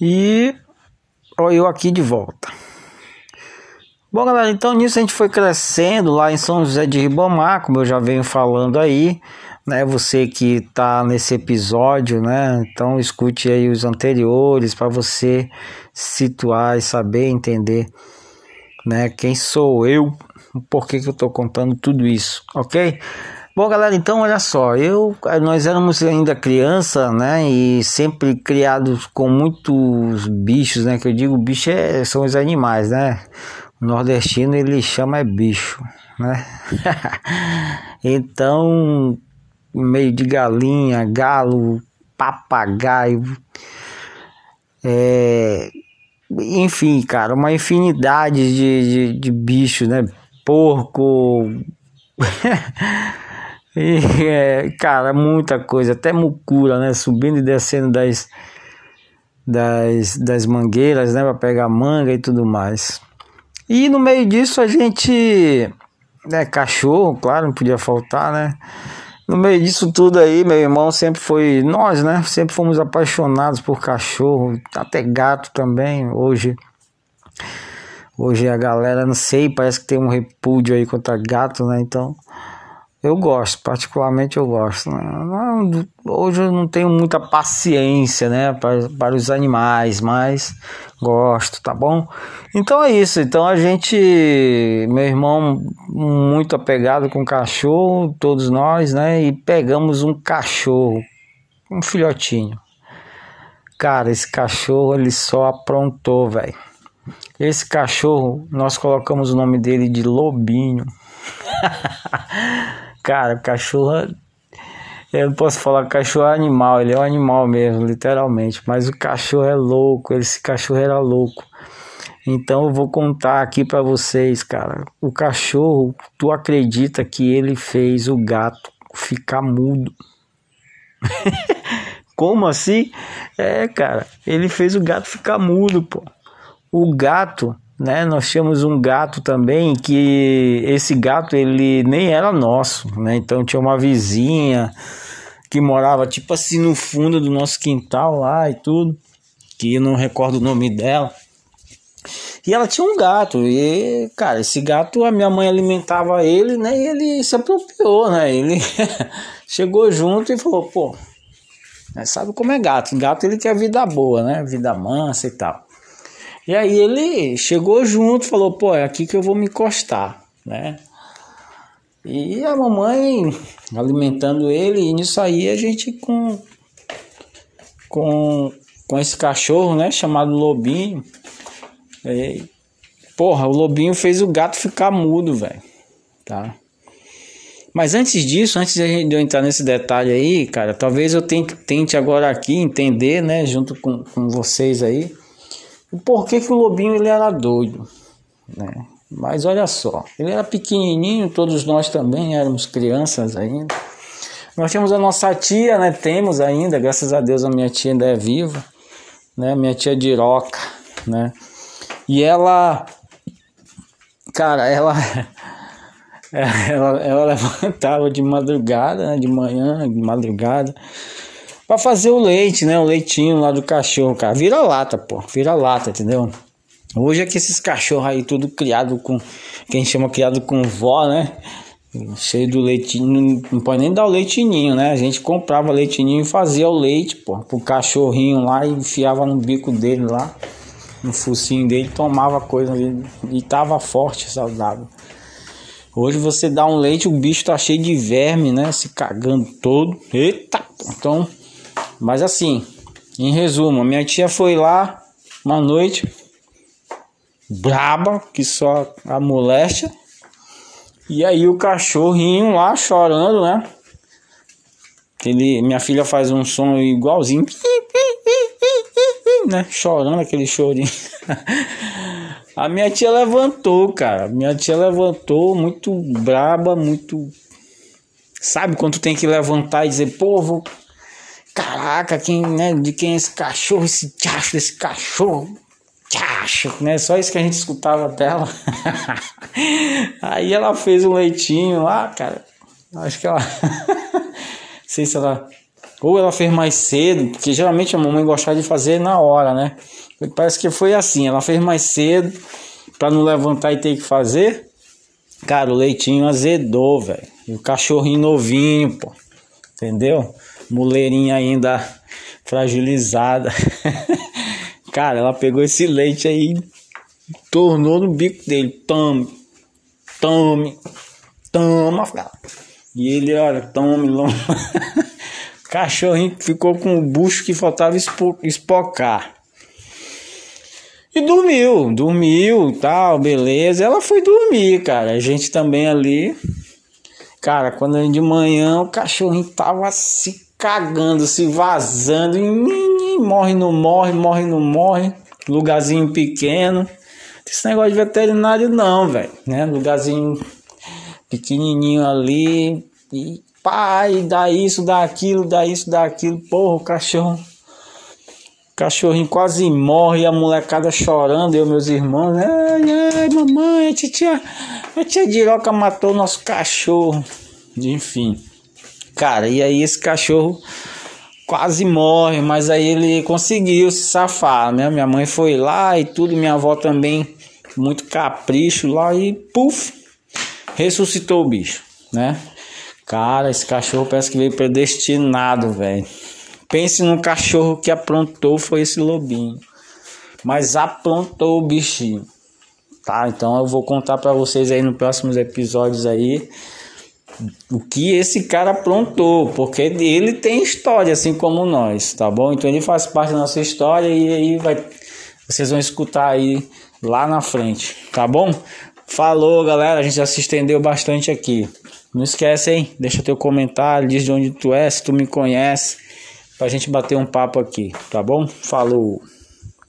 E ó, eu aqui de volta. Bom, galera, então nisso a gente foi crescendo lá em São José de Ribamar, como eu já venho falando aí, né? Você que tá nesse episódio, né? Então escute aí os anteriores para você situar e saber entender, né? Quem sou eu, por que que eu tô contando tudo isso, ok? Bom, galera, então olha só, eu nós éramos ainda criança, né, e sempre criados com muitos bichos, né, que eu digo bicho é, são os animais, né? O nordestino ele chama é bicho, né? então, meio de galinha, galo, papagaio, é, enfim, cara, uma infinidade de, de, de bichos, né? Porco. E, é, cara, muita coisa, até mucura, né? Subindo e descendo das, das, das mangueiras, né? Pra pegar manga e tudo mais. E no meio disso a gente. Né, cachorro, claro, não podia faltar, né? No meio disso tudo aí, meu irmão sempre foi. Nós, né? Sempre fomos apaixonados por cachorro, até gato também. Hoje. Hoje a galera, não sei, parece que tem um repúdio aí contra gato, né? Então. Eu gosto, particularmente eu gosto. Né? Hoje eu não tenho muita paciência, né, para, para os animais, mas gosto, tá bom? Então é isso. Então a gente, meu irmão, muito apegado com cachorro, todos nós, né, e pegamos um cachorro, um filhotinho. Cara, esse cachorro ele só aprontou, velho. Esse cachorro, nós colocamos o nome dele de Lobinho. Cara, cachorro. Eu não posso falar cachorro é animal, ele é um animal mesmo, literalmente. Mas o cachorro é louco, esse cachorro era louco. Então eu vou contar aqui para vocês, cara. O cachorro, tu acredita que ele fez o gato ficar mudo? Como assim? É, cara, ele fez o gato ficar mudo, pô. O gato né? Nós tínhamos um gato também que esse gato ele nem era nosso, né? Então tinha uma vizinha que morava tipo assim no fundo do nosso quintal lá e tudo, que eu não recordo o nome dela. E ela tinha um gato, e cara, esse gato a minha mãe alimentava ele, né? E ele se apropriou, né? Ele chegou junto e falou: pô, né, sabe como é gato? Gato ele quer vida boa, né? Vida mansa e tal. E aí ele chegou junto, falou, pô, é aqui que eu vou me encostar, né? E a mamãe alimentando ele, e nisso aí a gente com, com, com esse cachorro, né, chamado Lobinho. E, porra, o Lobinho fez o gato ficar mudo, velho, tá? Mas antes disso, antes de eu entrar nesse detalhe aí, cara, talvez eu tente, tente agora aqui entender, né, junto com, com vocês aí, o porquê que o lobinho ele era doido, né? Mas olha só, ele era pequenininho, todos nós também éramos crianças ainda. Nós tínhamos a nossa tia, né? Temos ainda, graças a Deus a minha tia ainda é viva, né? Minha tia Diroca, né? E ela, cara, ela, ela, ela levantava de madrugada, né? De manhã, de madrugada para fazer o leite, né? O leitinho lá do cachorro, cara. Vira lata, pô. Vira lata, entendeu? Hoje é que esses cachorros aí, tudo criado com. Que a gente chama criado com vó, né? Cheio do leitinho. Não pode nem dar o leitinho, né? A gente comprava leitinho e fazia o leite, pô. Pro cachorrinho lá e enfiava no bico dele lá. No focinho dele, tomava coisa ali. E tava forte, saudável. Hoje você dá um leite, o bicho tá cheio de verme, né? Se cagando todo. Eita! Então mas assim, em resumo, minha tia foi lá uma noite braba, que só a moléstia. E aí o cachorrinho lá chorando, né? Ele, minha filha faz um som igualzinho, né? Chorando aquele chorinho. A minha tia levantou, cara. Minha tia levantou muito braba, muito. Sabe quando tem que levantar e dizer, pô, vou caraca, quem, né, de quem é esse cachorro, esse tchacho desse cachorro, tchacho, né, só isso que a gente escutava dela. Aí ela fez um leitinho lá, cara, acho que ela, não sei se ela Ou ela fez mais cedo, porque geralmente a mamãe gostava de fazer na hora, né? Parece que foi assim, ela fez mais cedo para não levantar e ter que fazer. Cara, o leitinho azedou, velho. E o cachorrinho novinho, pô. Entendeu? Muleirinha ainda fragilizada. Cara, ela pegou esse leite aí, tornou no bico dele. Tome, tome, toma. E ele, olha, tome, tome. Cachorrinho ficou com o bucho que faltava espocar. E dormiu, dormiu, tal, beleza. Ela foi dormir, cara. A gente também ali. Cara, quando de manhã o cachorrinho tava se cagando, se vazando, e morre, não morre, morre, não morre. Lugarzinho pequeno. Esse negócio de veterinário não, velho, né? Lugarzinho pequenininho ali e pai, dá isso, dá aquilo, dá isso, dá aquilo. Porra, o cachorro cachorrinho quase morre, a molecada chorando, eu meus irmãos, ai, ai, mamãe, a tia, a tia Diroca matou nosso cachorro. Enfim. Cara, e aí esse cachorro quase morre, mas aí ele conseguiu se safar, né? Minha mãe foi lá e tudo, minha avó também, muito capricho lá e puf, ressuscitou o bicho, né? Cara, esse cachorro parece que veio predestinado, velho. Pense num cachorro que aprontou foi esse lobinho. Mas aprontou o bichinho. Tá? Então eu vou contar para vocês aí nos próximos episódios aí o que esse cara aprontou, porque ele tem história assim como nós, tá bom? Então ele faz parte da nossa história e aí vai vocês vão escutar aí lá na frente, tá bom? Falou, galera, a gente já se estendeu bastante aqui. Não esquece, hein? Deixa teu comentário, diz de onde tu é, se tu me conhece pra gente bater um papo aqui, tá bom? Falou!